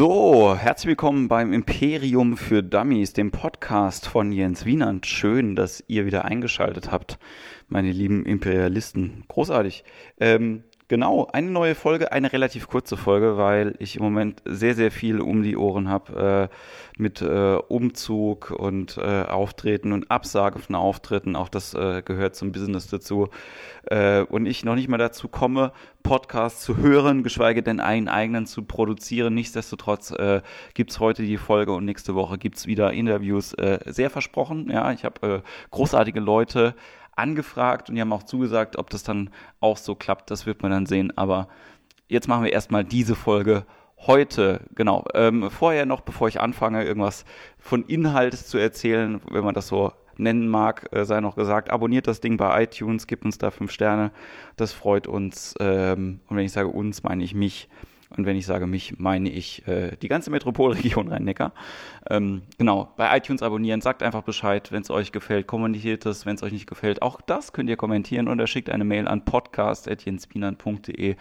So, herzlich willkommen beim Imperium für Dummies, dem Podcast von Jens Wienand. Schön, dass ihr wieder eingeschaltet habt, meine lieben Imperialisten. Großartig. Ähm, Genau, eine neue Folge, eine relativ kurze Folge, weil ich im Moment sehr, sehr viel um die Ohren habe äh, mit äh, Umzug und äh, Auftreten und Absage von Auftritten. Auch das äh, gehört zum Business dazu. Äh, und ich noch nicht mal dazu komme, Podcasts zu hören, geschweige denn einen eigenen zu produzieren. Nichtsdestotrotz äh, gibt heute die Folge und nächste Woche gibt es wieder Interviews. Äh, sehr versprochen, ja, ich habe großartige Leute angefragt und die haben auch zugesagt, ob das dann auch so klappt, das wird man dann sehen. Aber jetzt machen wir erstmal diese Folge heute, genau. Ähm, vorher noch, bevor ich anfange, irgendwas von Inhalt zu erzählen, wenn man das so nennen mag, äh, sei noch gesagt, abonniert das Ding bei iTunes, gibt uns da fünf Sterne, das freut uns. Ähm, und wenn ich sage uns, meine ich mich. Und wenn ich sage mich, meine ich äh, die ganze Metropolregion Rhein-Neckar. Ähm, genau, bei iTunes abonnieren, sagt einfach Bescheid, wenn es euch gefällt, kommentiert es, wenn es euch nicht gefällt. Auch das könnt ihr kommentieren oder schickt eine Mail an podcast.jenspinand.de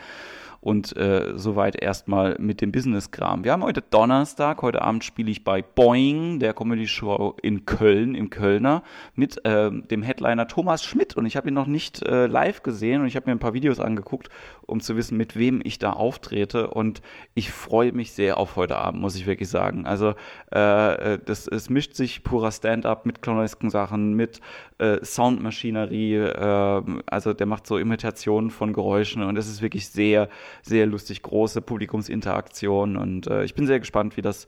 und äh, soweit erstmal mit dem Business-Kram. Wir haben heute Donnerstag, heute Abend spiele ich bei Boing, der Comedy-Show in Köln, im Kölner, mit äh, dem Headliner Thomas Schmidt und ich habe ihn noch nicht äh, live gesehen und ich habe mir ein paar Videos angeguckt, um zu wissen, mit wem ich da auftrete und ich freue mich sehr auf heute Abend, muss ich wirklich sagen. Also äh, äh das, es mischt sich purer Stand-up mit clownesken Sachen, mit äh, Soundmaschinerie, äh, also der macht so Imitationen von Geräuschen und es ist wirklich sehr sehr lustig, große Publikumsinteraktion und äh, ich bin sehr gespannt, wie das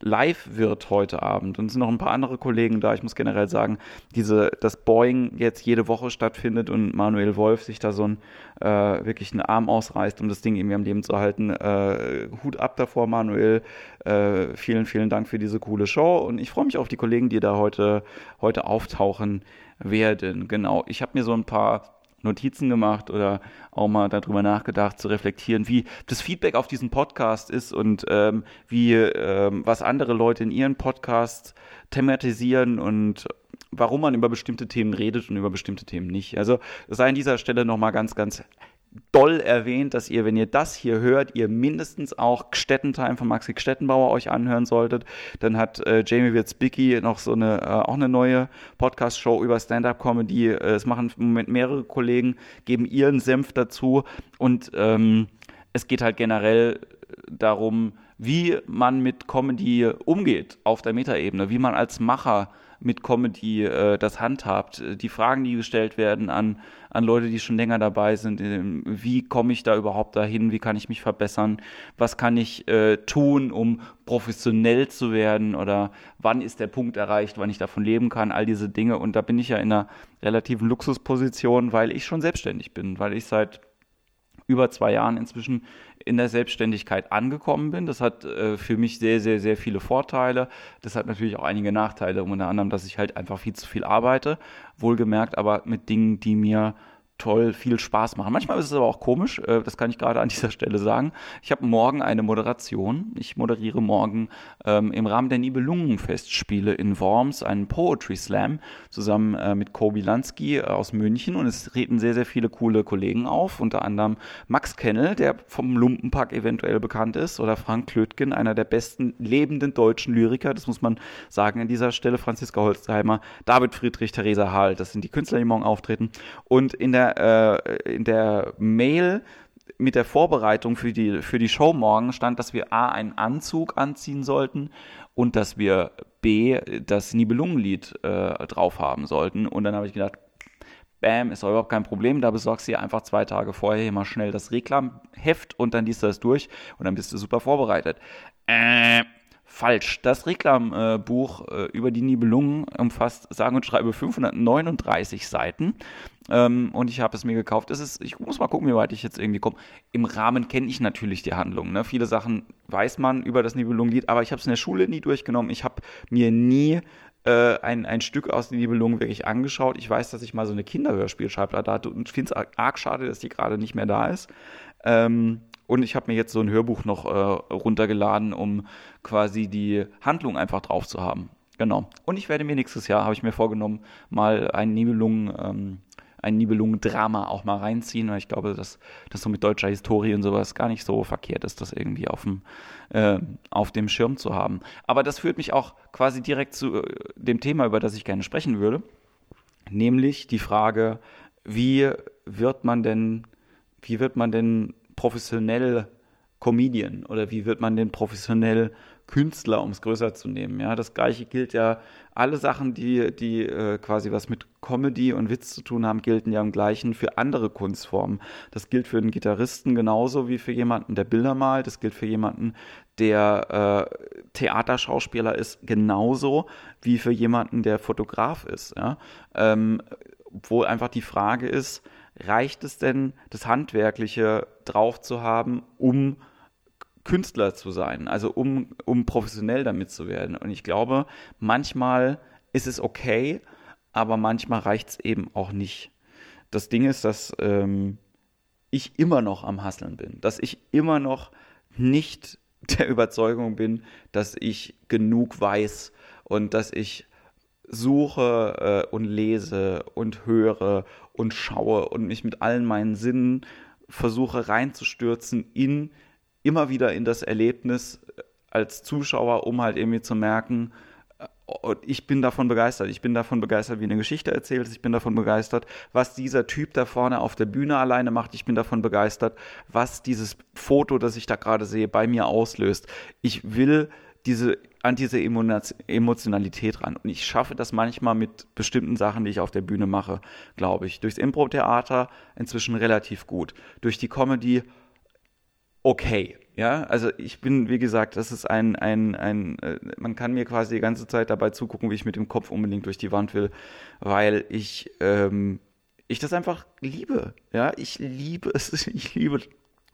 live wird heute Abend. Und es sind noch ein paar andere Kollegen da. Ich muss generell sagen, diese, dass Boeing jetzt jede Woche stattfindet und Manuel Wolf sich da so ein, äh, wirklich einen Arm ausreißt, um das Ding irgendwie am Leben zu halten. Äh, Hut ab davor, Manuel. Äh, vielen, vielen Dank für diese coole Show. Und ich freue mich auf die Kollegen, die da heute, heute auftauchen werden. Genau. Ich habe mir so ein paar Notizen gemacht oder auch mal darüber nachgedacht, zu reflektieren, wie das Feedback auf diesen Podcast ist und ähm, wie ähm, was andere Leute in ihren Podcasts thematisieren und warum man über bestimmte Themen redet und über bestimmte Themen nicht. Also sei an dieser Stelle nochmal ganz, ganz doll erwähnt, dass ihr, wenn ihr das hier hört, ihr mindestens auch Gstettentime von Maxi Stettenbauer euch anhören solltet. Dann hat äh, Jamie Wirzbicki noch so eine, äh, auch eine neue Podcast-Show über Stand-Up-Comedy. Äh, es machen im Moment mehrere Kollegen, geben ihren Senf dazu und ähm, es geht halt generell darum, wie man mit Comedy umgeht auf der Metaebene, wie man als Macher mit Comedy äh, das handhabt. Die Fragen, die gestellt werden an, an Leute, die schon länger dabei sind, äh, wie komme ich da überhaupt dahin, wie kann ich mich verbessern, was kann ich äh, tun, um professionell zu werden oder wann ist der Punkt erreicht, wann ich davon leben kann, all diese Dinge. Und da bin ich ja in einer relativen Luxusposition, weil ich schon selbstständig bin, weil ich seit über zwei Jahren inzwischen in der Selbstständigkeit angekommen bin. Das hat äh, für mich sehr, sehr, sehr viele Vorteile. Das hat natürlich auch einige Nachteile, unter anderem, dass ich halt einfach viel zu viel arbeite, wohlgemerkt, aber mit Dingen, die mir toll, viel Spaß machen. Manchmal ist es aber auch komisch, äh, das kann ich gerade an dieser Stelle sagen. Ich habe morgen eine Moderation. Ich moderiere morgen ähm, im Rahmen der Nibelungenfestspiele in Worms einen Poetry Slam zusammen äh, mit Kobi Lansky äh, aus München und es treten sehr, sehr viele coole Kollegen auf, unter anderem Max Kennel, der vom Lumpenpack eventuell bekannt ist, oder Frank Klötgen, einer der besten lebenden deutschen Lyriker, das muss man sagen an dieser Stelle, Franziska Holzheimer, David Friedrich, Theresa Hall, das sind die Künstler, die morgen auftreten. Und in der äh, in der Mail mit der Vorbereitung für die, für die Show morgen stand, dass wir A, einen Anzug anziehen sollten und dass wir B, das Nibelungenlied äh, drauf haben sollten. Und dann habe ich gedacht, Bam, ist doch überhaupt kein Problem. Da besorgst du dir einfach zwei Tage vorher immer schnell das Reklamheft und dann liest du das durch und dann bist du super vorbereitet. Äh, falsch. Das Reklambuch äh, über die Nibelungen umfasst sage und schreibe 539 Seiten. Ähm, und ich habe es mir gekauft. Es ist, ich muss mal gucken, wie weit ich jetzt irgendwie komme. Im Rahmen kenne ich natürlich die Handlung. Ne? Viele Sachen weiß man über das Nibelungenlied, aber ich habe es in der Schule nie durchgenommen. Ich habe mir nie äh, ein, ein Stück aus den Nibelungen wirklich angeschaut. Ich weiß, dass ich mal so eine Kinderhörspielschallplatte hatte und finde es arg schade, dass die gerade nicht mehr da ist. Ähm, und ich habe mir jetzt so ein Hörbuch noch äh, runtergeladen, um quasi die Handlung einfach drauf zu haben. Genau. Und ich werde mir nächstes Jahr, habe ich mir vorgenommen, mal einen Nibelungen, ähm, ein Nibelungen-Drama auch mal reinziehen, weil ich glaube, dass das so mit deutscher Historie und sowas gar nicht so verkehrt ist, das irgendwie auf dem, äh, auf dem Schirm zu haben. Aber das führt mich auch quasi direkt zu äh, dem Thema, über das ich gerne sprechen würde, nämlich die Frage, wie wird man denn, wie wird man denn professionell Comedian oder wie wird man denn professionell Künstler, um es größer zu nehmen. Ja, das gleiche gilt ja, alle Sachen, die, die äh, quasi was mit Comedy und Witz zu tun haben, gelten ja im gleichen für andere Kunstformen. Das gilt für einen Gitarristen genauso wie für jemanden, der Bilder malt. Das gilt für jemanden, der äh, Theaterschauspieler ist, genauso wie für jemanden, der Fotograf ist. Ja? Ähm, wo einfach die Frage ist, reicht es denn, das Handwerkliche drauf zu haben, um Künstler zu sein, also um, um professionell damit zu werden. Und ich glaube, manchmal ist es okay, aber manchmal reicht es eben auch nicht. Das Ding ist, dass ähm, ich immer noch am Hasseln bin, dass ich immer noch nicht der Überzeugung bin, dass ich genug weiß und dass ich suche äh, und lese und höre und schaue und mich mit allen meinen Sinnen versuche reinzustürzen in immer wieder in das Erlebnis äh, als Zuschauer, um halt irgendwie zu merken, äh, ich bin davon begeistert. Ich bin davon begeistert, wie eine Geschichte erzählt ist. Ich bin davon begeistert, was dieser Typ da vorne auf der Bühne alleine macht. Ich bin davon begeistert, was dieses Foto, das ich da gerade sehe, bei mir auslöst. Ich will diese, an diese Emotionalität ran. Und ich schaffe das manchmal mit bestimmten Sachen, die ich auf der Bühne mache, glaube ich. Durchs Impro-Theater inzwischen relativ gut. Durch die Comedy okay. Ja, also ich bin, wie gesagt, das ist ein, ein, ein, äh, man kann mir quasi die ganze Zeit dabei zugucken, wie ich mit dem Kopf unbedingt durch die Wand will, weil ich, ähm, ich das einfach liebe. Ja, ich liebe es, ich liebe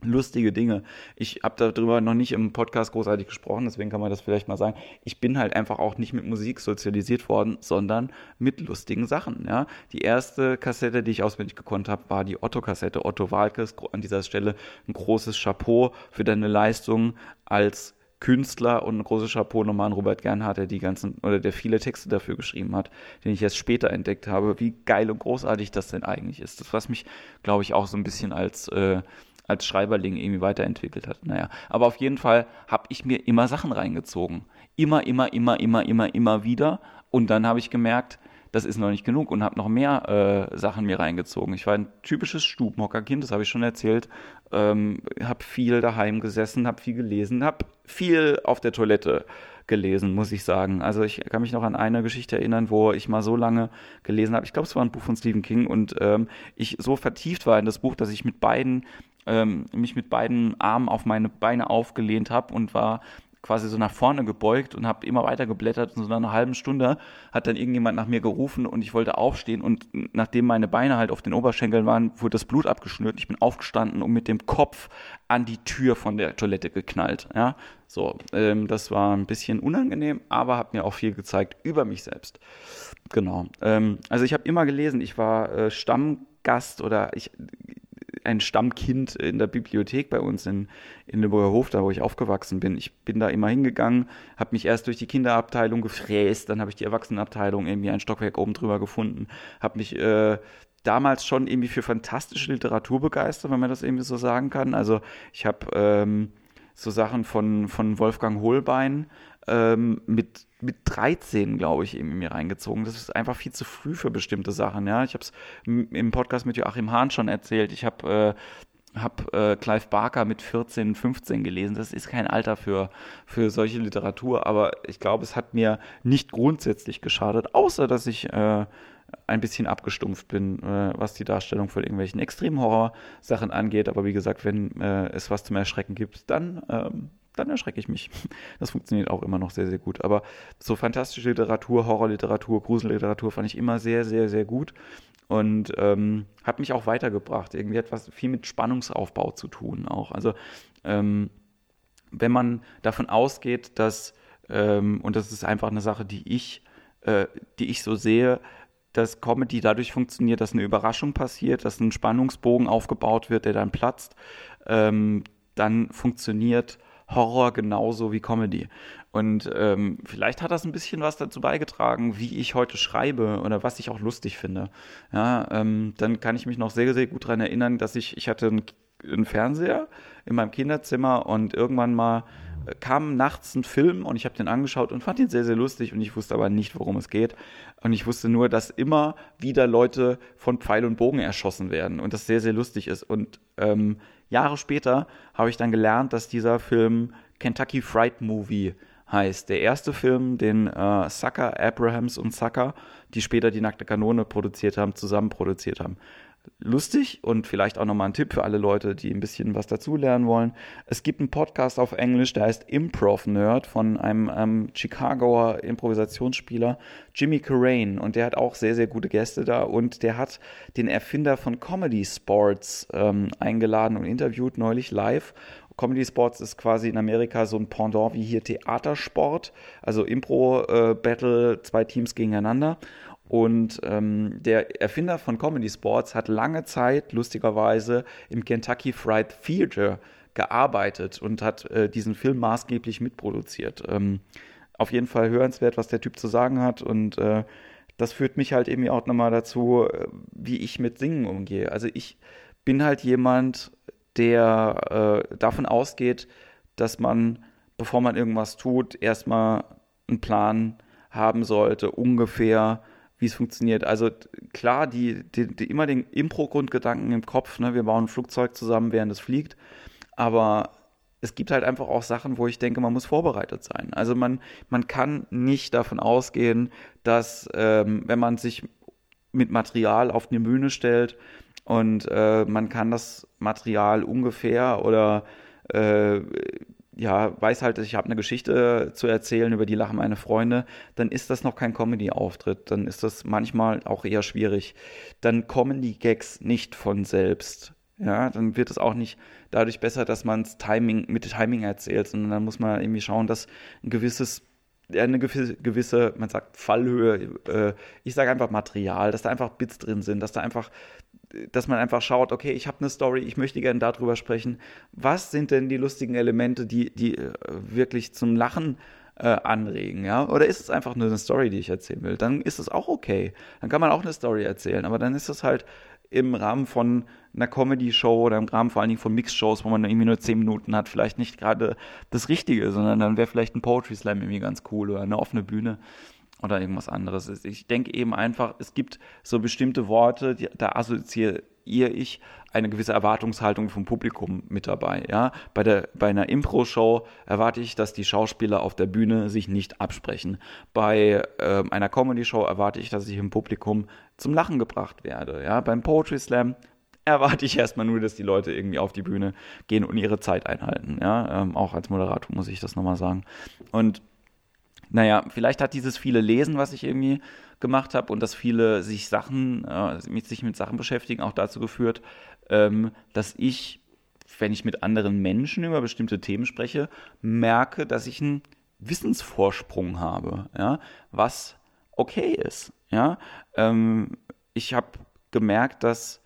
lustige Dinge. Ich habe darüber noch nicht im Podcast großartig gesprochen, deswegen kann man das vielleicht mal sagen. Ich bin halt einfach auch nicht mit Musik sozialisiert worden, sondern mit lustigen Sachen. Ja, die erste Kassette, die ich auswendig gekonnt habe, war die Otto-Kassette. Otto Walkes. An dieser Stelle ein großes Chapeau für deine Leistung als Künstler und ein großes Chapeau nochmal an Robert Gernhardt, der die ganzen oder der viele Texte dafür geschrieben hat, den ich erst später entdeckt habe, wie geil und großartig das denn eigentlich ist. Das was mich, glaube ich, auch so ein bisschen als äh, als Schreiberling irgendwie weiterentwickelt hat. Naja, aber auf jeden Fall habe ich mir immer Sachen reingezogen. Immer, immer, immer, immer, immer, immer wieder. Und dann habe ich gemerkt, das ist noch nicht genug und habe noch mehr äh, Sachen mir reingezogen. Ich war ein typisches Stubenhockerkind, das habe ich schon erzählt. Ähm, habe viel daheim gesessen, habe viel gelesen, habe viel auf der Toilette gelesen, muss ich sagen. Also ich kann mich noch an eine Geschichte erinnern, wo ich mal so lange gelesen habe. Ich glaube, es war ein Buch von Stephen King und ähm, ich so vertieft war in das Buch, dass ich mit beiden ähm, mich mit beiden Armen auf meine Beine aufgelehnt habe und war quasi so nach vorne gebeugt und habe immer weiter geblättert und so nach einer halben Stunde hat dann irgendjemand nach mir gerufen und ich wollte aufstehen und nachdem meine Beine halt auf den Oberschenkeln waren, wurde das Blut abgeschnürt. Ich bin aufgestanden und mit dem Kopf an die Tür von der Toilette geknallt. Ja, so, ähm, das war ein bisschen unangenehm, aber hat mir auch viel gezeigt über mich selbst. Genau. Ähm, also ich habe immer gelesen, ich war äh, Stammgast oder ich ein Stammkind in der Bibliothek bei uns in, in Lübecker Hof, da wo ich aufgewachsen bin. Ich bin da immer hingegangen, habe mich erst durch die Kinderabteilung gefräst, dann habe ich die Erwachsenenabteilung irgendwie ein Stockwerk oben drüber gefunden, habe mich äh, damals schon irgendwie für fantastische Literatur begeistert, wenn man das irgendwie so sagen kann. Also ich habe ähm, so Sachen von, von Wolfgang Holbein ähm, mit, mit 13, glaube ich, eben in mir reingezogen. Das ist einfach viel zu früh für bestimmte Sachen. Ja? Ich habe es im Podcast mit Joachim Hahn schon erzählt. Ich habe äh, habe äh, Clive Barker mit 14, 15 gelesen. Das ist kein Alter für, für solche Literatur, aber ich glaube, es hat mir nicht grundsätzlich geschadet, außer dass ich äh, ein bisschen abgestumpft bin, äh, was die Darstellung von irgendwelchen Extremhorror-Sachen angeht. Aber wie gesagt, wenn äh, es was zum Erschrecken gibt, dann ähm, dann erschrecke ich mich. Das funktioniert auch immer noch sehr, sehr gut. Aber so fantastische Literatur, Horrorliteratur, Gruselliteratur fand ich immer sehr, sehr, sehr gut und ähm, hat mich auch weitergebracht. Irgendwie hat was viel mit Spannungsaufbau zu tun auch. Also ähm, wenn man davon ausgeht, dass, ähm, und das ist einfach eine Sache, die ich, äh, die ich so sehe, dass Comedy dadurch funktioniert, dass eine Überraschung passiert, dass ein Spannungsbogen aufgebaut wird, der dann platzt, ähm, dann funktioniert Horror genauso wie Comedy. Und ähm, vielleicht hat das ein bisschen was dazu beigetragen, wie ich heute schreibe oder was ich auch lustig finde. Ja, ähm, dann kann ich mich noch sehr, sehr gut daran erinnern, dass ich, ich hatte einen, einen Fernseher in meinem Kinderzimmer und irgendwann mal kam nachts ein Film und ich habe den angeschaut und fand ihn sehr, sehr lustig und ich wusste aber nicht, worum es geht. Und ich wusste nur, dass immer wieder Leute von Pfeil und Bogen erschossen werden und das sehr, sehr lustig ist. Und ähm, Jahre später habe ich dann gelernt, dass dieser Film Kentucky Fried Movie heißt. Der erste Film, den äh, Sucker, Abrahams und Sucker, die später die Nackte Kanone produziert haben, zusammen produziert haben lustig und vielleicht auch nochmal ein Tipp für alle Leute, die ein bisschen was dazulernen wollen. Es gibt einen Podcast auf Englisch, der heißt Improv Nerd von einem ähm, Chicagoer Improvisationsspieler Jimmy Carrane und der hat auch sehr, sehr gute Gäste da und der hat den Erfinder von Comedy Sports ähm, eingeladen und interviewt neulich live Comedy Sports ist quasi in Amerika so ein Pendant wie hier Theatersport, also Impro-Battle, äh, zwei Teams gegeneinander. Und ähm, der Erfinder von Comedy Sports hat lange Zeit, lustigerweise, im Kentucky Fried Theater gearbeitet und hat äh, diesen Film maßgeblich mitproduziert. Ähm, auf jeden Fall hörenswert, was der Typ zu sagen hat. Und äh, das führt mich halt eben auch nochmal dazu, äh, wie ich mit Singen umgehe. Also ich bin halt jemand, der äh, davon ausgeht, dass man, bevor man irgendwas tut, erstmal einen Plan haben sollte, ungefähr, wie es funktioniert. Also klar, die, die, die immer den Impro-Grundgedanken im Kopf, ne? wir bauen ein Flugzeug zusammen, während es fliegt, aber es gibt halt einfach auch Sachen, wo ich denke, man muss vorbereitet sein. Also man, man kann nicht davon ausgehen, dass ähm, wenn man sich mit Material auf eine Bühne stellt und äh, man kann das Material ungefähr oder äh, ja, weiß halt, ich habe eine Geschichte zu erzählen, über die lachen meine Freunde, dann ist das noch kein Comedy-Auftritt. Dann ist das manchmal auch eher schwierig. Dann kommen die Gags nicht von selbst. Ja, dann wird es auch nicht dadurch besser, dass man es Timing, mit Timing erzählt, sondern dann muss man irgendwie schauen, dass ein gewisses eine gewisse, gewisse, man sagt Fallhöhe, äh, ich sage einfach Material, dass da einfach Bits drin sind, dass da einfach dass man einfach schaut, okay, ich habe eine Story, ich möchte gerne darüber sprechen. Was sind denn die lustigen Elemente, die, die äh, wirklich zum Lachen äh, anregen, ja? Oder ist es einfach nur eine Story, die ich erzählen will? Dann ist es auch okay. Dann kann man auch eine Story erzählen, aber dann ist es halt im Rahmen von einer Comedy-Show oder im Rahmen vor allen Dingen von Mix-Shows, wo man irgendwie nur zehn Minuten hat, vielleicht nicht gerade das Richtige, sondern dann wäre vielleicht ein Poetry Slam irgendwie ganz cool oder eine offene Bühne oder irgendwas anderes ist. Ich denke eben einfach, es gibt so bestimmte Worte, die, da assoziiere ich eine gewisse Erwartungshaltung vom Publikum mit dabei. Ja? Bei, der, bei einer Impro-Show erwarte ich, dass die Schauspieler auf der Bühne sich nicht absprechen. Bei äh, einer Comedy-Show erwarte ich, dass ich im Publikum zum Lachen gebracht werde. Ja? Beim Poetry Slam erwarte ich erstmal nur, dass die Leute irgendwie auf die Bühne gehen und ihre Zeit einhalten. Ja? Ähm, auch als Moderator muss ich das nochmal sagen. Und naja, vielleicht hat dieses viele Lesen, was ich irgendwie gemacht habe und das viele sich Sachen, äh, mit, sich mit Sachen beschäftigen, auch dazu geführt, ähm, dass ich, wenn ich mit anderen Menschen über bestimmte Themen spreche, merke, dass ich einen Wissensvorsprung habe, ja, was okay ist. Ja, ähm, ich habe gemerkt, dass,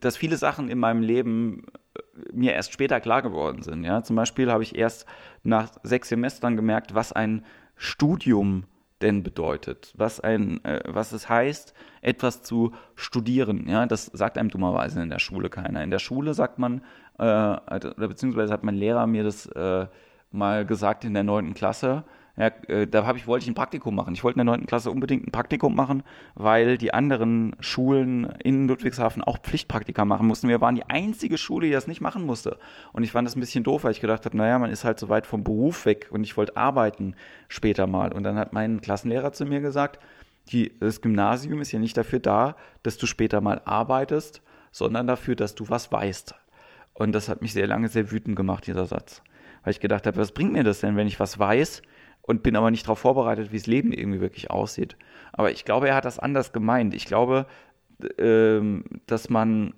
dass viele Sachen in meinem Leben mir erst später klar geworden sind. Ja? Zum Beispiel habe ich erst nach sechs Semestern gemerkt, was ein Studium denn bedeutet, was ein, äh, was es heißt, etwas zu studieren. Ja, das sagt einem dummerweise in der Schule keiner. In der Schule sagt man, äh, oder beziehungsweise hat mein Lehrer mir das äh, mal gesagt in der neunten Klasse, ja, äh, da habe ich, wollte ich ein Praktikum machen. Ich wollte in der 9. Klasse unbedingt ein Praktikum machen, weil die anderen Schulen in Ludwigshafen auch Pflichtpraktika machen mussten. Wir waren die einzige Schule, die das nicht machen musste. Und ich fand das ein bisschen doof, weil ich gedacht habe, naja, man ist halt so weit vom Beruf weg und ich wollte arbeiten später mal. Und dann hat mein Klassenlehrer zu mir gesagt, die, das Gymnasium ist ja nicht dafür da, dass du später mal arbeitest, sondern dafür, dass du was weißt. Und das hat mich sehr lange sehr wütend gemacht, dieser Satz. Weil ich gedacht habe, was bringt mir das denn, wenn ich was weiß, und bin aber nicht darauf vorbereitet, wie das Leben irgendwie wirklich aussieht. Aber ich glaube, er hat das anders gemeint. Ich glaube, ähm, dass man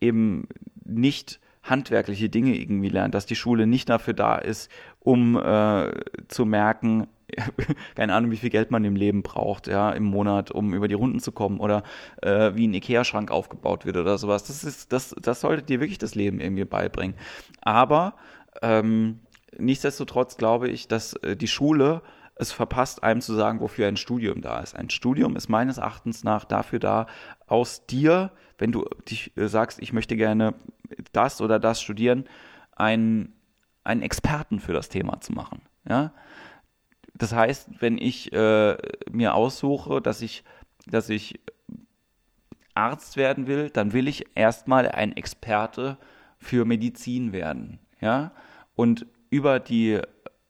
eben nicht handwerkliche Dinge irgendwie lernt, dass die Schule nicht dafür da ist, um äh, zu merken, keine Ahnung, wie viel Geld man im Leben braucht, ja, im Monat, um über die Runden zu kommen oder äh, wie ein Ikea-Schrank aufgebaut wird oder sowas. Das ist, das, das sollte dir wirklich das Leben irgendwie beibringen. Aber ähm, nichtsdestotrotz glaube ich, dass äh, die Schule es verpasst, einem zu sagen, wofür ein Studium da ist. Ein Studium ist meines Erachtens nach dafür da, aus dir, wenn du dich äh, sagst, ich möchte gerne das oder das studieren, einen, einen Experten für das Thema zu machen. Ja? Das heißt, wenn ich äh, mir aussuche, dass ich, dass ich Arzt werden will, dann will ich erstmal ein Experte für Medizin werden. Ja? Und über die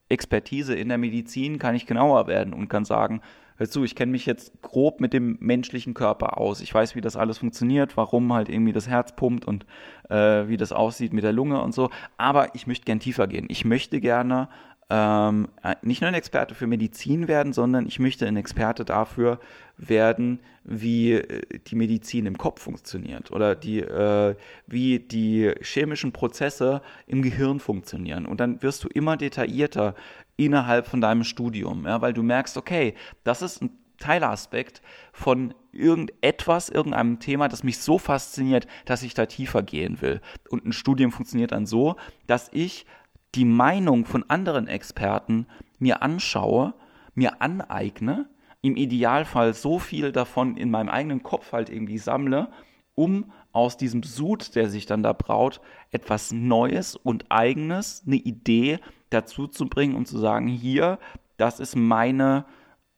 Expertise in der Medizin kann ich genauer werden und kann sagen, hör zu, ich kenne mich jetzt grob mit dem menschlichen Körper aus. Ich weiß, wie das alles funktioniert, warum halt irgendwie das Herz pumpt und äh, wie das aussieht mit der Lunge und so. Aber ich möchte gern tiefer gehen. Ich möchte gerne ähm, äh, nicht nur ein Experte für Medizin werden, sondern ich möchte ein Experte dafür werden, wie äh, die Medizin im Kopf funktioniert oder die, äh, wie die chemischen Prozesse im Gehirn funktionieren. Und dann wirst du immer detaillierter innerhalb von deinem Studium, ja, weil du merkst, okay, das ist ein Teilaspekt von irgendetwas, irgendeinem Thema, das mich so fasziniert, dass ich da tiefer gehen will. Und ein Studium funktioniert dann so, dass ich die Meinung von anderen Experten mir anschaue, mir aneigne, im Idealfall so viel davon in meinem eigenen Kopf halt irgendwie sammle, um aus diesem Sud, der sich dann da braut, etwas Neues und Eigenes, eine Idee dazu zu bringen und zu sagen, hier, das ist meine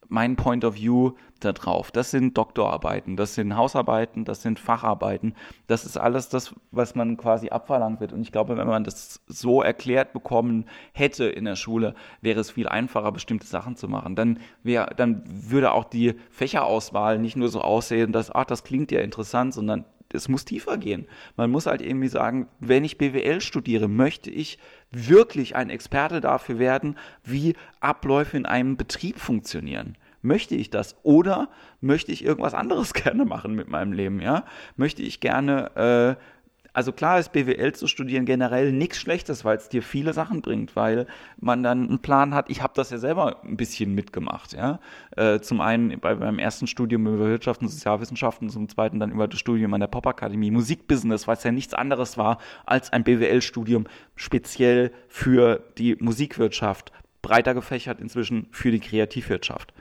mein Point of View da drauf. Das sind Doktorarbeiten, das sind Hausarbeiten, das sind Facharbeiten. Das ist alles das, was man quasi abverlangt wird. Und ich glaube, wenn man das so erklärt bekommen hätte in der Schule, wäre es viel einfacher, bestimmte Sachen zu machen. Dann wäre, dann würde auch die Fächerauswahl nicht nur so aussehen, dass, ach, das klingt ja interessant, sondern es muss tiefer gehen. Man muss halt irgendwie sagen, wenn ich BWL studiere, möchte ich wirklich ein Experte dafür werden, wie Abläufe in einem Betrieb funktionieren. Möchte ich das? Oder möchte ich irgendwas anderes gerne machen mit meinem Leben? Ja? Möchte ich gerne äh, also klar ist BWL zu studieren generell nichts Schlechtes, weil es dir viele Sachen bringt, weil man dann einen Plan hat. Ich habe das ja selber ein bisschen mitgemacht. Ja? Äh, zum einen bei meinem ersten Studium über Wirtschaft und Sozialwissenschaften, zum zweiten dann über das Studium an der Popakademie Musikbusiness, weil es ja nichts anderes war als ein BWL-Studium speziell für die Musikwirtschaft, breiter gefächert inzwischen für die Kreativwirtschaft.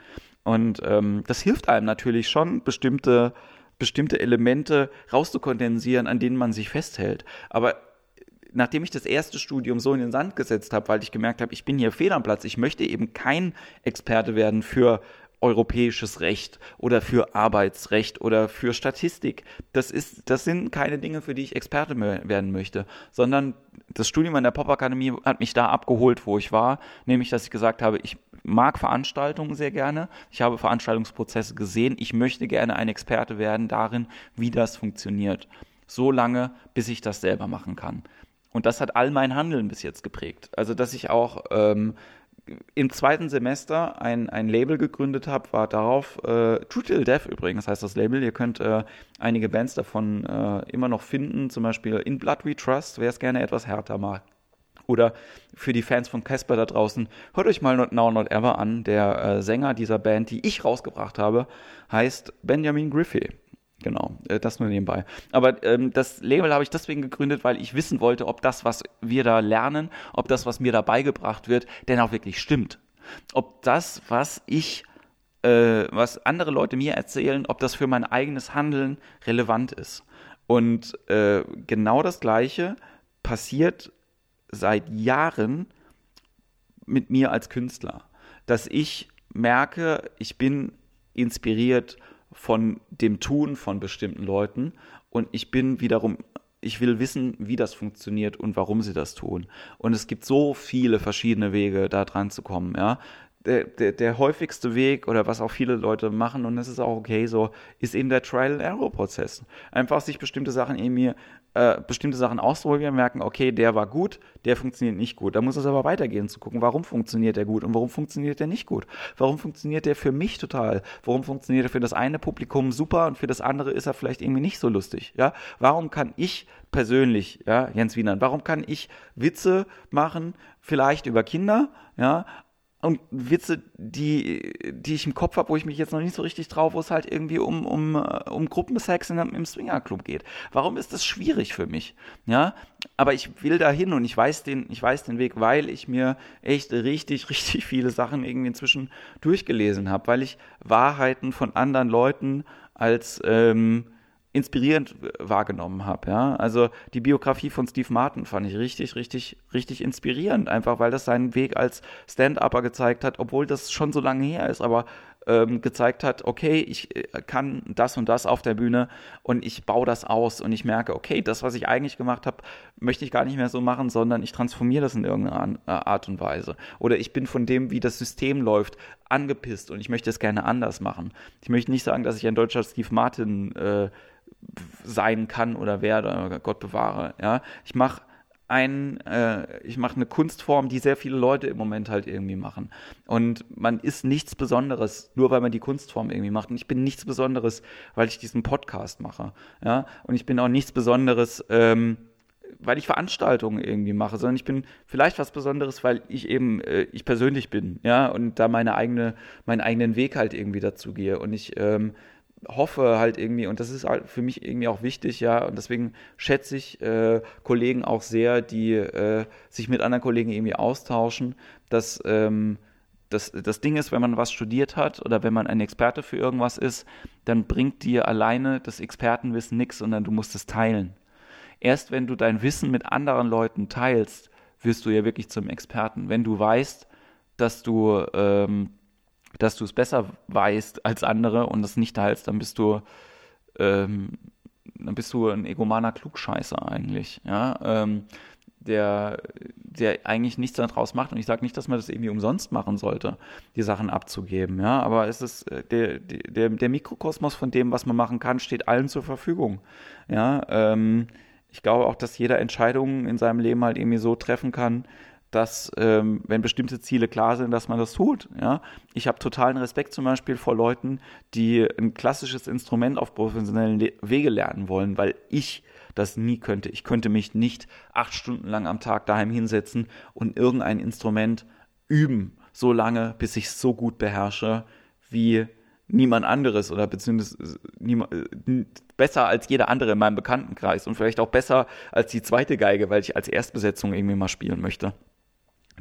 Und ähm, das hilft einem natürlich schon, bestimmte bestimmte Elemente rauszukondensieren, an denen man sich festhält. Aber nachdem ich das erste Studium so in den Sand gesetzt habe, weil ich gemerkt habe, ich bin hier fehl am Platz, ich möchte eben kein Experte werden für europäisches Recht oder für Arbeitsrecht oder für Statistik. Das ist, das sind keine Dinge, für die ich Experte werden möchte, sondern das Studium an der Popakademie hat mich da abgeholt, wo ich war, nämlich, dass ich gesagt habe, ich mag Veranstaltungen sehr gerne. Ich habe Veranstaltungsprozesse gesehen. Ich möchte gerne ein Experte werden darin, wie das funktioniert. So lange, bis ich das selber machen kann. Und das hat all mein Handeln bis jetzt geprägt. Also, dass ich auch ähm, im zweiten Semester ein, ein Label gegründet habe, war darauf, äh, True Till Death übrigens heißt das Label. Ihr könnt äh, einige Bands davon äh, immer noch finden, zum Beispiel In Blood We Trust, wer es gerne etwas härter mag. Oder für die Fans von Casper da draußen, hört euch mal Not Now Not Ever an. Der äh, Sänger dieser Band, die ich rausgebracht habe, heißt Benjamin Griffey. Genau, äh, das nur nebenbei. Aber ähm, das Label habe ich deswegen gegründet, weil ich wissen wollte, ob das, was wir da lernen, ob das, was mir da beigebracht wird, denn auch wirklich stimmt. Ob das, was ich, äh, was andere Leute mir erzählen, ob das für mein eigenes Handeln relevant ist. Und äh, genau das Gleiche passiert seit Jahren mit mir als Künstler, dass ich merke, ich bin inspiriert von dem Tun von bestimmten Leuten und ich bin wiederum ich will wissen, wie das funktioniert und warum sie das tun. Und es gibt so viele verschiedene Wege, da dran zu kommen, ja der, der, der häufigste Weg oder was auch viele Leute machen, und das ist auch okay so, ist eben der Trial-and-Error-Prozess. Einfach sich bestimmte Sachen irgendwie, äh, bestimmte Sachen ausprobieren, merken, okay, der war gut, der funktioniert nicht gut. Da muss es aber weitergehen, zu gucken, warum funktioniert der gut und warum funktioniert der nicht gut? Warum funktioniert der für mich total? Warum funktioniert er für das eine Publikum super und für das andere ist er vielleicht irgendwie nicht so lustig? Ja? Warum kann ich persönlich, ja, Jens Wienern, warum kann ich Witze machen, vielleicht über Kinder, ja, und Witze, die, die ich im Kopf habe, wo ich mich jetzt noch nicht so richtig traue, wo es halt irgendwie um, um, äh, um Gruppensex in, im Swingerclub geht. Warum ist das schwierig für mich? Ja, aber ich will da hin und ich weiß den, ich weiß den Weg, weil ich mir echt richtig, richtig viele Sachen irgendwie inzwischen durchgelesen habe, weil ich Wahrheiten von anderen Leuten als ähm, inspirierend wahrgenommen habe. Ja? Also die Biografie von Steve Martin fand ich richtig, richtig, richtig inspirierend, einfach weil das seinen Weg als Stand-Upper gezeigt hat, obwohl das schon so lange her ist, aber ähm, gezeigt hat, okay, ich äh, kann das und das auf der Bühne und ich baue das aus und ich merke, okay, das, was ich eigentlich gemacht habe, möchte ich gar nicht mehr so machen, sondern ich transformiere das in irgendeiner äh, Art und Weise. Oder ich bin von dem, wie das System läuft, angepisst und ich möchte es gerne anders machen. Ich möchte nicht sagen, dass ich ein deutscher Steve Martin äh, sein kann oder werde, Gott bewahre. Ja, ich mache ein, äh, ich mache eine Kunstform, die sehr viele Leute im Moment halt irgendwie machen. Und man ist nichts Besonderes, nur weil man die Kunstform irgendwie macht. Und ich bin nichts Besonderes, weil ich diesen Podcast mache. Ja, und ich bin auch nichts Besonderes, ähm, weil ich Veranstaltungen irgendwie mache, sondern ich bin vielleicht was Besonderes, weil ich eben äh, ich persönlich bin, ja, und da meine eigene, meinen eigenen Weg halt irgendwie dazu gehe. Und ich ähm, hoffe halt irgendwie, und das ist halt für mich irgendwie auch wichtig, ja, und deswegen schätze ich äh, Kollegen auch sehr, die äh, sich mit anderen Kollegen irgendwie austauschen, dass ähm, das, das Ding ist, wenn man was studiert hat oder wenn man ein Experte für irgendwas ist, dann bringt dir alleine das Expertenwissen nichts, sondern du musst es teilen. Erst wenn du dein Wissen mit anderen Leuten teilst, wirst du ja wirklich zum Experten. Wenn du weißt, dass du ähm, dass du es besser weißt als andere und das nicht teilst, dann bist du, ähm, dann bist du ein egomaner Klugscheißer eigentlich, ja, ähm, der, der eigentlich nichts daraus macht. Und ich sage nicht, dass man das irgendwie umsonst machen sollte, die Sachen abzugeben, ja, aber es ist äh, der, der, der Mikrokosmos von dem, was man machen kann, steht allen zur Verfügung, ja, ähm, ich glaube auch, dass jeder Entscheidungen in seinem Leben halt irgendwie so treffen kann, dass, ähm, wenn bestimmte Ziele klar sind, dass man das tut. Ja? Ich habe totalen Respekt zum Beispiel vor Leuten, die ein klassisches Instrument auf professionellen Le Wege lernen wollen, weil ich das nie könnte. Ich könnte mich nicht acht Stunden lang am Tag daheim hinsetzen und irgendein Instrument üben, so lange, bis ich es so gut beherrsche, wie niemand anderes oder beziehungsweise niemand, äh, besser als jeder andere in meinem Bekanntenkreis und vielleicht auch besser als die zweite Geige, weil ich als Erstbesetzung irgendwie mal spielen möchte.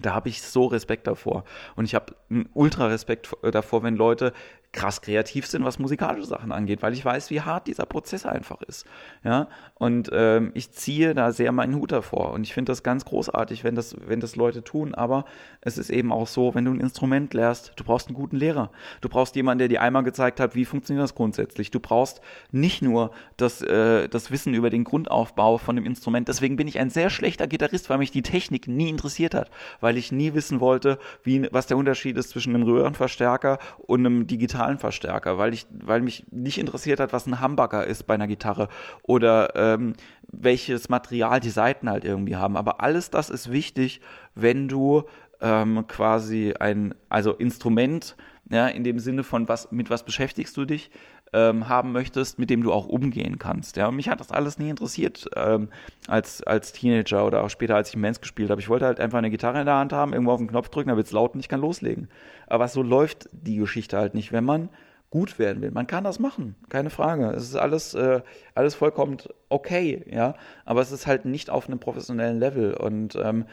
Da habe ich so Respekt davor. Und ich habe einen ultra Respekt davor, wenn Leute krass kreativ sind, was musikalische Sachen angeht, weil ich weiß, wie hart dieser Prozess einfach ist. Ja, und ähm, ich ziehe da sehr meinen Hut davor und ich finde das ganz großartig, wenn das, wenn das Leute tun. Aber es ist eben auch so, wenn du ein Instrument lehrst, du brauchst einen guten Lehrer. Du brauchst jemanden, der dir einmal gezeigt hat, wie funktioniert das grundsätzlich. Du brauchst nicht nur das, äh, das Wissen über den Grundaufbau von dem Instrument. Deswegen bin ich ein sehr schlechter Gitarrist, weil mich die Technik nie interessiert hat, weil ich nie wissen wollte, wie, was der Unterschied ist zwischen einem Röhrenverstärker und einem digitalen Gitarrenverstärker, weil ich, weil mich nicht interessiert hat, was ein Humbucker ist bei einer Gitarre oder ähm, welches Material die Seiten halt irgendwie haben. Aber alles das ist wichtig, wenn du ähm, quasi ein, also Instrument, ja, in dem Sinne von was, mit was beschäftigst du dich, ähm, haben möchtest, mit dem du auch umgehen kannst. Ja, mich hat das alles nie interessiert ähm, als, als Teenager oder auch später, als ich Mens gespielt habe. Ich wollte halt einfach eine Gitarre in der Hand haben, irgendwo auf den Knopf drücken, wird es laut und ich kann loslegen. Aber so läuft die Geschichte halt nicht, wenn man gut werden will. Man kann das machen, keine Frage. Es ist alles, äh, alles vollkommen okay, ja. Aber es ist halt nicht auf einem professionellen Level. Und ähm,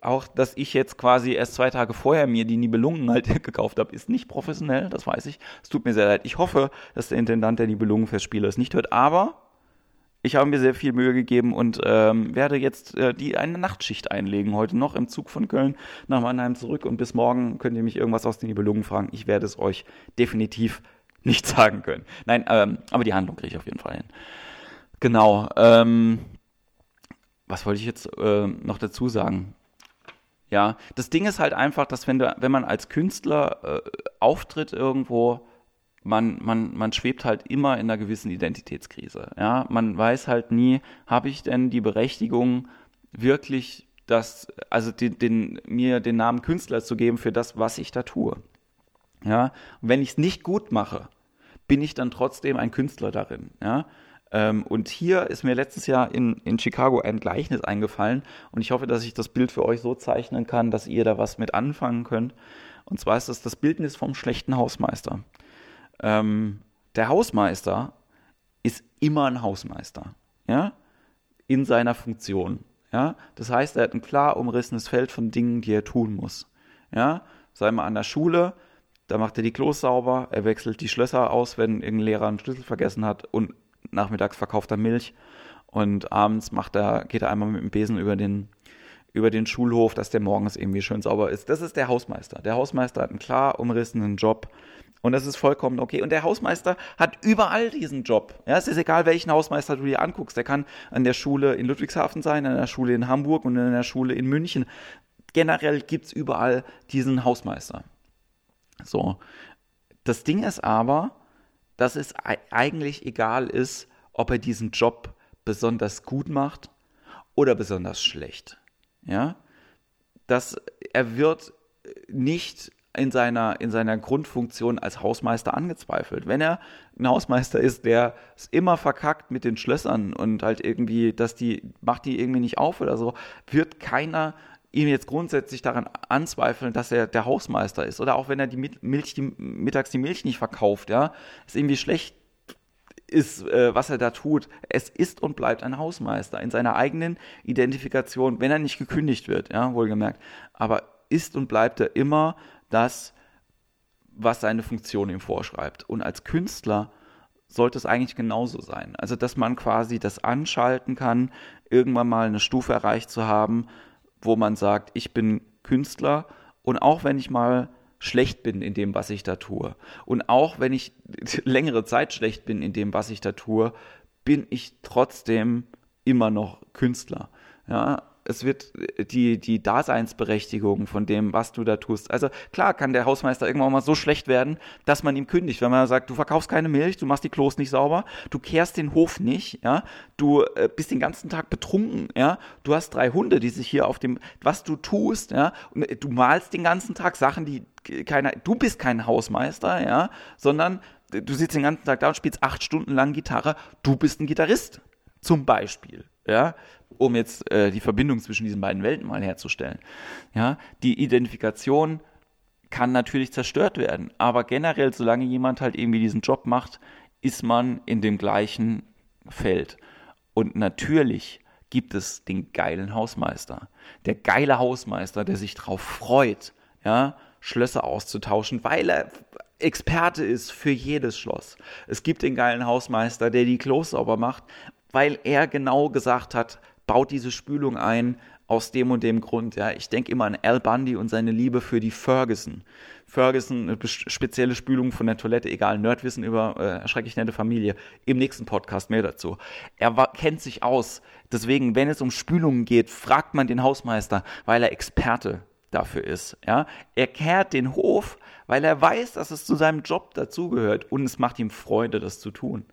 auch, dass ich jetzt quasi erst zwei Tage vorher mir die Nibelungen halt gekauft habe, ist nicht professionell, das weiß ich. Es tut mir sehr leid. Ich hoffe, dass der Intendant der Nibelungenfestspiele es nicht hört, aber ich habe mir sehr viel Mühe gegeben und ähm, werde jetzt äh, die eine Nachtschicht einlegen heute noch im Zug von Köln nach Mannheim zurück und bis morgen könnt ihr mich irgendwas aus den Nibelungen fragen. Ich werde es euch definitiv nicht sagen können. Nein, ähm, aber die Handlung kriege ich auf jeden Fall hin. Genau. Ähm, was wollte ich jetzt äh, noch dazu sagen? Ja, das Ding ist halt einfach, dass wenn, du, wenn man als Künstler äh, auftritt irgendwo, man, man, man schwebt halt immer in einer gewissen Identitätskrise. Ja, man weiß halt nie, habe ich denn die Berechtigung, wirklich das, also den, den, mir den Namen Künstler zu geben für das, was ich da tue. Ja, und wenn ich es nicht gut mache, bin ich dann trotzdem ein Künstler darin. Ja, Ähm, und hier ist mir letztes Jahr in, in Chicago ein Gleichnis eingefallen und ich hoffe, dass ich das Bild für euch so zeichnen kann, dass ihr da was mit anfangen könnt. Und zwar ist das das Bildnis vom schlechten Hausmeister. Ähm, der Hausmeister ist immer ein Hausmeister, ja, in seiner Funktion. Ja, das heißt, er hat ein klar umrissenes Feld von Dingen, die er tun muss. Ja, sei mal an der Schule, da macht er die Klos sauber, er wechselt die Schlösser aus, wenn irgendein Lehrer einen Schlüssel vergessen hat und nachmittags verkauft er Milch und abends macht er, geht er einmal mit dem Besen über den, über den Schulhof, dass der morgens irgendwie schön sauber ist. Das ist der Hausmeister. Der Hausmeister hat einen klar umrissenen Job und das ist vollkommen okay. Und der Hausmeister hat überall diesen Job. Ja, es ist egal, welchen Hausmeister du dir anguckst. Der kann an der Schule in Ludwigshafen sein, an der Schule in Hamburg und an der Schule in München. Generell gibt es überall diesen Hausmeister. So. Das Ding ist aber, dass es eigentlich egal ist, ob er diesen Job besonders gut macht oder besonders schlecht. Ja? Dass er wird nicht in seiner, in seiner Grundfunktion als Hausmeister angezweifelt. Wenn er ein Hausmeister ist, der es immer verkackt mit den Schlössern und halt irgendwie, dass die, macht die irgendwie nicht auf oder so, wird keiner ihm jetzt grundsätzlich daran anzweifeln, dass er der Hausmeister ist. Oder auch wenn er die Milch, die, mittags die Milch nicht verkauft, ja, ist irgendwie schlecht ist, äh, was er da tut. Es ist und bleibt ein Hausmeister in seiner eigenen Identifikation, wenn er nicht gekündigt wird, ja, wohlgemerkt. Aber ist und bleibt er immer das, was seine Funktion ihm vorschreibt. Und als Künstler sollte es eigentlich genauso sein. Also, dass man quasi das anschalten kann, irgendwann mal eine Stufe erreicht zu haben, wo man sagt, ich bin Künstler und auch wenn ich mal schlecht bin in dem, was ich da tue und auch wenn ich längere Zeit schlecht bin in dem, was ich da tue, bin ich trotzdem immer noch Künstler. Ja, es wird die, die Daseinsberechtigung von dem, was du da tust. Also klar kann der Hausmeister irgendwann mal so schlecht werden, dass man ihm kündigt. Wenn man sagt, du verkaufst keine Milch, du machst die Klos nicht sauber, du kehrst den Hof nicht, ja, du äh, bist den ganzen Tag betrunken, ja, du hast drei Hunde, die sich hier auf dem, was du tust, ja, und äh, du malst den ganzen Tag Sachen, die keiner, du bist kein Hausmeister, ja, sondern du sitzt den ganzen Tag da und spielst acht Stunden lang Gitarre, du bist ein Gitarrist, zum Beispiel, ja, um jetzt äh, die Verbindung zwischen diesen beiden Welten mal herzustellen. Ja, die Identifikation kann natürlich zerstört werden, aber generell, solange jemand halt irgendwie diesen Job macht, ist man in dem gleichen Feld. Und natürlich gibt es den geilen Hausmeister. Der geile Hausmeister, der sich darauf freut, ja, Schlösser auszutauschen, weil er Experte ist für jedes Schloss. Es gibt den geilen Hausmeister, der die Klos sauber macht, weil er genau gesagt hat, baut diese Spülung ein aus dem und dem Grund. Ja, ich denke immer an Al Bundy und seine Liebe für die Ferguson. Ferguson, eine spezielle Spülung von der Toilette, egal, Nerdwissen über äh, erschrecklich nette Familie. Im nächsten Podcast mehr dazu. Er war, kennt sich aus. Deswegen, wenn es um Spülungen geht, fragt man den Hausmeister, weil er Experte dafür ist. Ja, er kehrt den Hof, weil er weiß, dass es zu seinem Job dazugehört und es macht ihm Freude, das zu tun.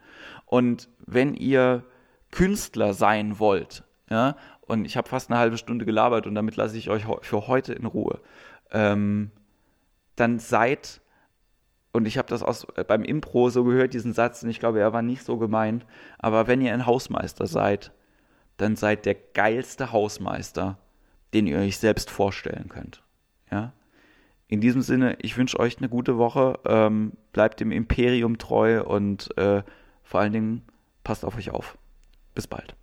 Und wenn ihr Künstler sein wollt, ja, und ich habe fast eine halbe Stunde gelabert und damit lasse ich euch für heute in Ruhe, ähm, dann seid, und ich habe das aus, äh, beim Impro so gehört, diesen Satz, und ich glaube, er war nicht so gemeint, aber wenn ihr ein Hausmeister seid, dann seid der geilste Hausmeister, den ihr euch selbst vorstellen könnt. Ja? In diesem Sinne, ich wünsche euch eine gute Woche, ähm, bleibt dem Imperium treu und äh, vor allen Dingen passt auf euch auf. Bis bald.